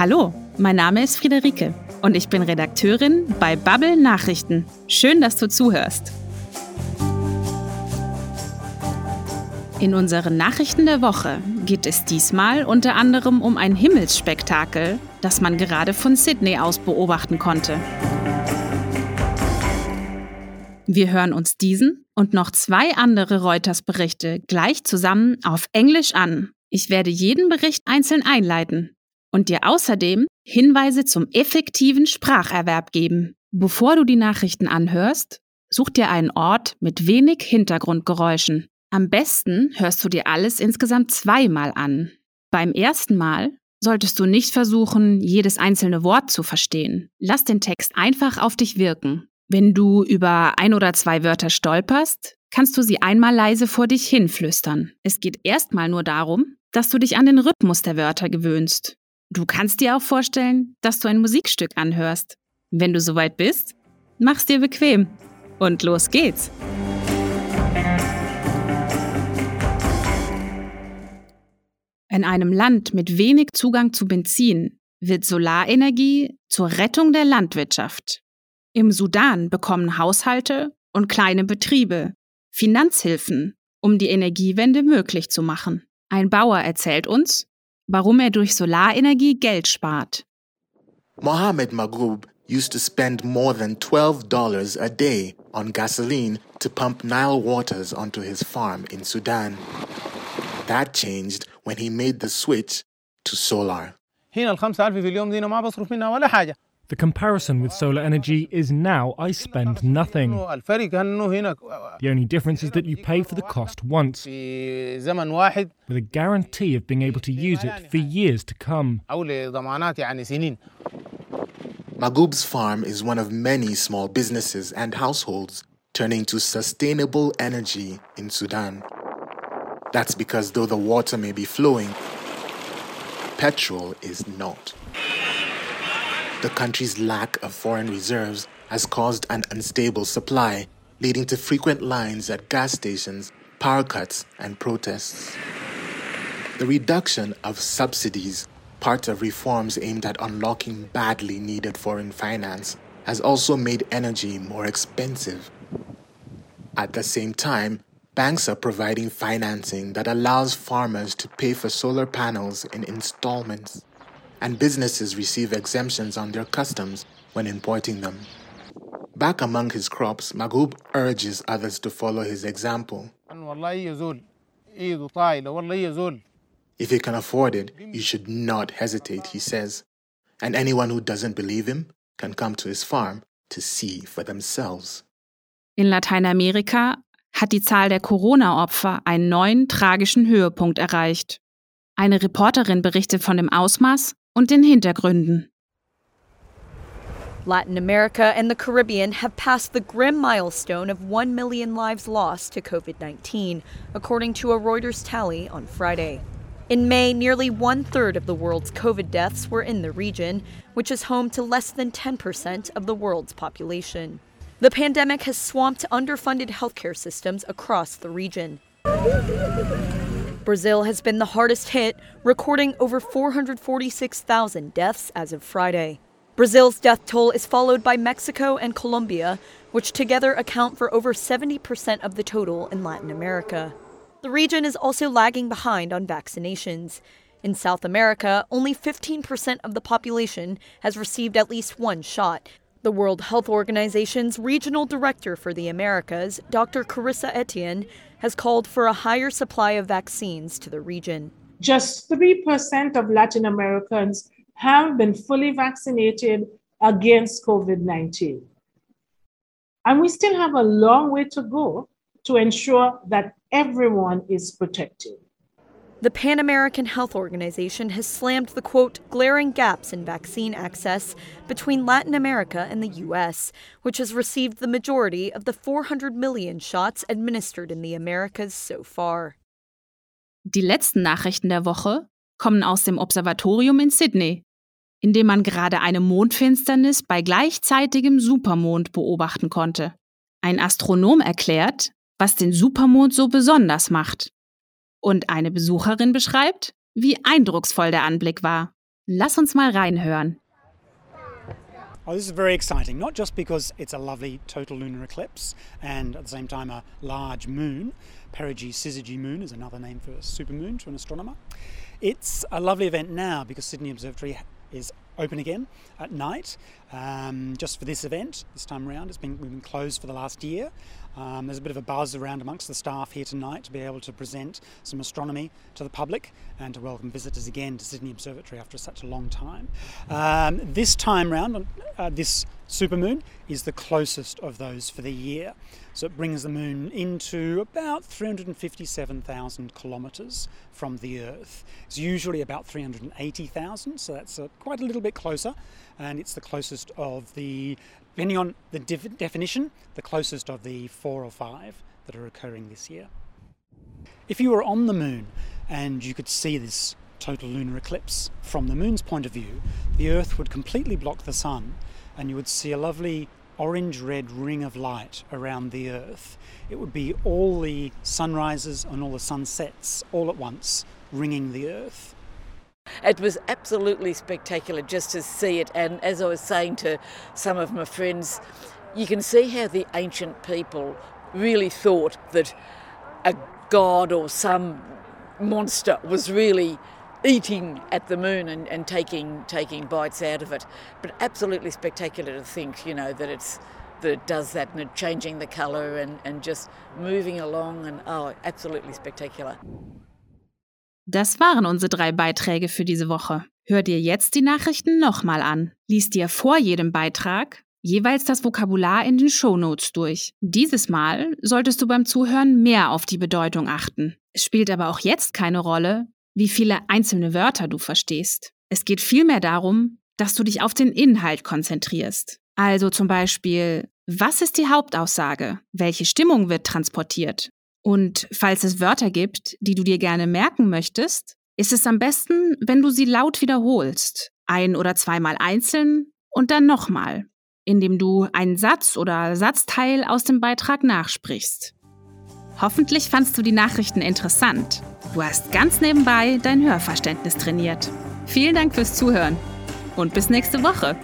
Hallo, mein Name ist Friederike und ich bin Redakteurin bei Bubble Nachrichten. Schön, dass du zuhörst. In unseren Nachrichten der Woche geht es diesmal unter anderem um ein Himmelsspektakel, das man gerade von Sydney aus beobachten konnte. Wir hören uns diesen und noch zwei andere Reuters-Berichte gleich zusammen auf Englisch an. Ich werde jeden Bericht einzeln einleiten und dir außerdem Hinweise zum effektiven Spracherwerb geben. Bevor du die Nachrichten anhörst, such dir einen Ort mit wenig Hintergrundgeräuschen. Am besten hörst du dir alles insgesamt zweimal an. Beim ersten Mal solltest du nicht versuchen, jedes einzelne Wort zu verstehen. Lass den Text einfach auf dich wirken. Wenn du über ein oder zwei Wörter stolperst, kannst du sie einmal leise vor dich hinflüstern. Es geht erstmal nur darum, dass du dich an den Rhythmus der Wörter gewöhnst. Du kannst dir auch vorstellen, dass du ein Musikstück anhörst. Wenn du soweit bist, mach's dir bequem. Und los geht's. In einem Land mit wenig Zugang zu Benzin wird Solarenergie zur Rettung der Landwirtschaft. Im Sudan bekommen Haushalte und kleine Betriebe Finanzhilfen, um die Energiewende möglich zu machen. Ein Bauer erzählt uns, warum er durch Solarenergie Geld spart. Mohammed Maghub used to spend more than $12 a day on gasoline to pump Nile waters onto his farm in Sudan. That changed when he made the switch to solar. هنا ال 5000 في اليوم دي ما بصرف منها ولا حاجه The comparison with solar energy is now I spend nothing. The only difference is that you pay for the cost once, with a guarantee of being able to use it for years to come. Magoob's farm is one of many small businesses and households turning to sustainable energy in Sudan. That's because though the water may be flowing, petrol is not. The country's lack of foreign reserves has caused an unstable supply, leading to frequent lines at gas stations, power cuts, and protests. The reduction of subsidies, part of reforms aimed at unlocking badly needed foreign finance, has also made energy more expensive. At the same time, banks are providing financing that allows farmers to pay for solar panels in installments, and businesses receive exemptions on their customs when importing them. Back among his crops, Magub urges others to follow his example. If you can afford it, you should not hesitate, he says. And anyone who doesn't believe him can come to his farm to see for themselves. In Lateinamerika hat die Zahl der Corona-Opfer einen neuen tragischen Höhepunkt erreicht. Eine Reporterin berichtet von dem Ausmaß, und den Hintergründen. Latin America and the Caribbean have passed the grim milestone of 1 million lives lost to COVID 19, according to a Reuters tally on Friday. In May, nearly one third of the world's COVID deaths were in the region, which is home to less than 10% of the world's population. The pandemic has swamped underfunded healthcare systems across the region. Brazil has been the hardest hit, recording over 446,000 deaths as of Friday. Brazil's death toll is followed by Mexico and Colombia, which together account for over 70% of the total in Latin America. The region is also lagging behind on vaccinations. In South America, only 15% of the population has received at least one shot. The World Health Organization's regional director for the Americas, Dr. Carissa Etienne, has called for a higher supply of vaccines to the region. just 3% of Latin Americans have been fully vaccinated against COVID 19. And we still have a long way to go to ensure that everyone is protected. The Pan American Health Organization has slammed the quote, glaring gaps in vaccine access between Latin America and the U.S., which has received the majority of the 400 million shots administered in the Americas so far. Die letzten Nachrichten der Woche kommen aus dem Observatorium in Sydney, in dem man gerade eine Mondfinsternis bei gleichzeitigem Supermond beobachten konnte. Ein Astronom erklärt, was den Supermond so besonders macht. Und eine Besucherin beschreibt, wie eindrucksvoll der Anblick war. Lass uns mal reinhören. Oh, this is very exciting, not just because it's a lovely total lunar eclipse and at the same time a large moon. Perigee Syzygy moon is another name for a supermoon to an astronomer. It's a lovely event now because Sydney Observatory is open again at night um, just for this event this time around. It's been, we've been closed for the last year. Um, there's a bit of a buzz around amongst the staff here tonight to be able to present some astronomy to the public and to welcome visitors again to Sydney Observatory after such a long time. Um, this time round, uh, this supermoon is the closest of those for the year. So it brings the moon into about 357,000 kilometres from the Earth. It's usually about 380,000, so that's uh, quite a little bit closer, and it's the closest of the, depending on the def- definition, the closest of the four or five that are occurring this year. If you were on the moon and you could see this total lunar eclipse from the moon's point of view, the Earth would completely block the sun and you would see a lovely orange red ring of light around the Earth. It would be all the sunrises and all the sunsets all at once ringing the Earth. It was absolutely spectacular just to see it. And as I was saying to some of my friends, you can see how the ancient people really thought that a god or some monster was really eating at the moon and, and taking taking bites out of it. But absolutely spectacular to think, you know, that it's that it does that and changing the colour and, and just moving along and oh, absolutely spectacular. Das waren unsere drei Beiträge für diese Woche. Hör dir jetzt die Nachrichten nochmal an. Lies dir vor jedem Beitrag jeweils das Vokabular in den Shownotes durch. Dieses Mal solltest du beim Zuhören mehr auf die Bedeutung achten. Es spielt aber auch jetzt keine Rolle, wie viele einzelne Wörter du verstehst. Es geht vielmehr darum, dass du dich auf den Inhalt konzentrierst. Also zum Beispiel, was ist die Hauptaussage? Welche Stimmung wird transportiert? Und falls es Wörter gibt, die du dir gerne merken möchtest, ist es am besten, wenn du sie laut wiederholst. Ein- oder zweimal einzeln und dann nochmal, indem du einen Satz oder Satzteil aus dem Beitrag nachsprichst. Hoffentlich fandst du die Nachrichten interessant. Du hast ganz nebenbei dein Hörverständnis trainiert. Vielen Dank fürs Zuhören und bis nächste Woche.